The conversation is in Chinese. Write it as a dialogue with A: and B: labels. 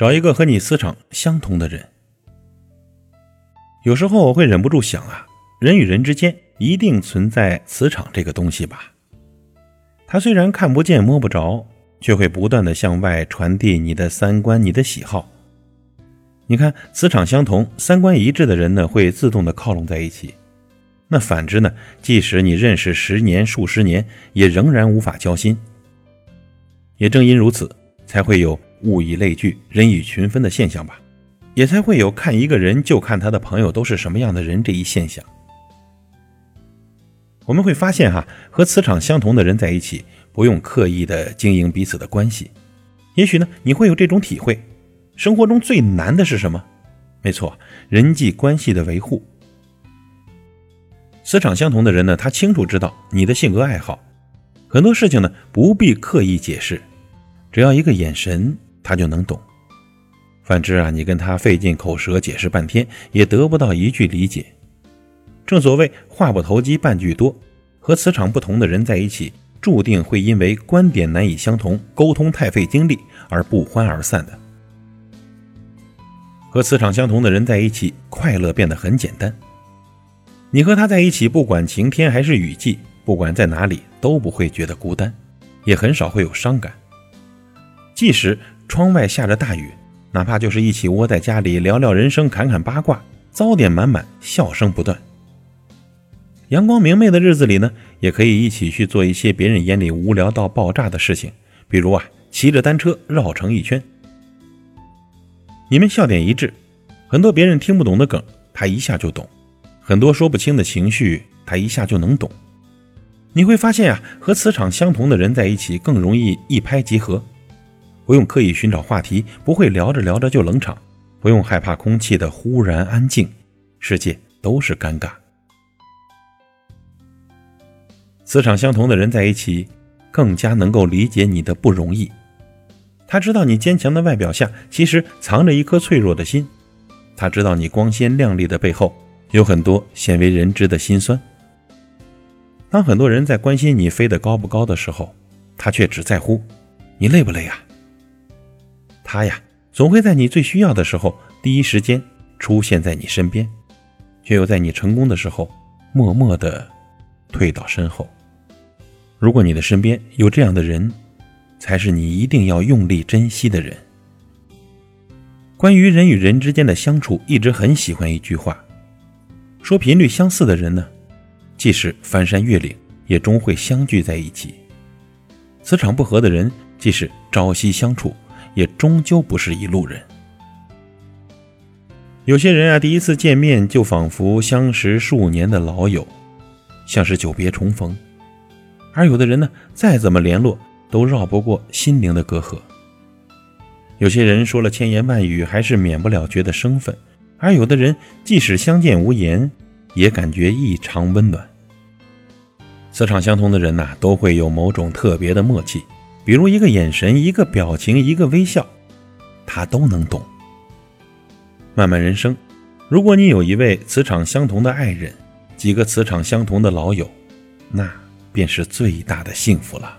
A: 找一个和你磁场相同的人。有时候我会忍不住想啊，人与人之间一定存在磁场这个东西吧？它虽然看不见摸不着，却会不断的向外传递你的三观、你的喜好。你看，磁场相同、三观一致的人呢，会自动的靠拢在一起。那反之呢？即使你认识十年、数十年，也仍然无法交心。也正因如此，才会有物以类聚、人以群分的现象吧？也才会有看一个人就看他的朋友都是什么样的人这一现象。我们会发现，哈，和磁场相同的人在一起，不用刻意的经营彼此的关系。也许呢，你会有这种体会：生活中最难的是什么？没错，人际关系的维护。磁场相同的人呢，他清楚知道你的性格爱好，很多事情呢不必刻意解释，只要一个眼神，他就能懂。反之啊，你跟他费尽口舌解释半天，也得不到一句理解。正所谓话不投机半句多，和磁场不同的人在一起，注定会因为观点难以相同、沟通太费精力而不欢而散的。和磁场相同的人在一起，快乐变得很简单。你和他在一起，不管晴天还是雨季，不管在哪里，都不会觉得孤单，也很少会有伤感。即使窗外下着大雨，哪怕就是一起窝在家里聊聊人生、侃侃八卦，糟点满满，笑声不断。阳光明媚的日子里呢，也可以一起去做一些别人眼里无聊到爆炸的事情，比如啊，骑着单车绕城一圈。你们笑点一致，很多别人听不懂的梗，他一下就懂。很多说不清的情绪，他一下就能懂。你会发现啊，和磁场相同的人在一起更容易一拍即合，不用刻意寻找话题，不会聊着聊着就冷场，不用害怕空气的忽然安静，世界都是尴尬。磁场相同的人在一起，更加能够理解你的不容易。他知道你坚强的外表下，其实藏着一颗脆弱的心；他知道你光鲜亮丽的背后。有很多鲜为人知的心酸。当很多人在关心你飞得高不高的时候，他却只在乎你累不累呀。他呀，总会在你最需要的时候第一时间出现在你身边，却又在你成功的时候默默的退到身后。如果你的身边有这样的人，才是你一定要用力珍惜的人。关于人与人之间的相处，一直很喜欢一句话。说频率相似的人呢，即使翻山越岭，也终会相聚在一起；磁场不合的人，即使朝夕相处，也终究不是一路人。有些人啊，第一次见面就仿佛相识数年的老友，像是久别重逢；而有的人呢，再怎么联络，都绕不过心灵的隔阂。有些人说了千言万语，还是免不了觉得生分。而有的人，即使相见无言，也感觉异常温暖。磁场相同的人呐，都会有某种特别的默契，比如一个眼神、一个表情、一个微笑，他都能懂。漫漫人生，如果你有一位磁场相同的爱人，几个磁场相同的老友，那便是最大的幸福了。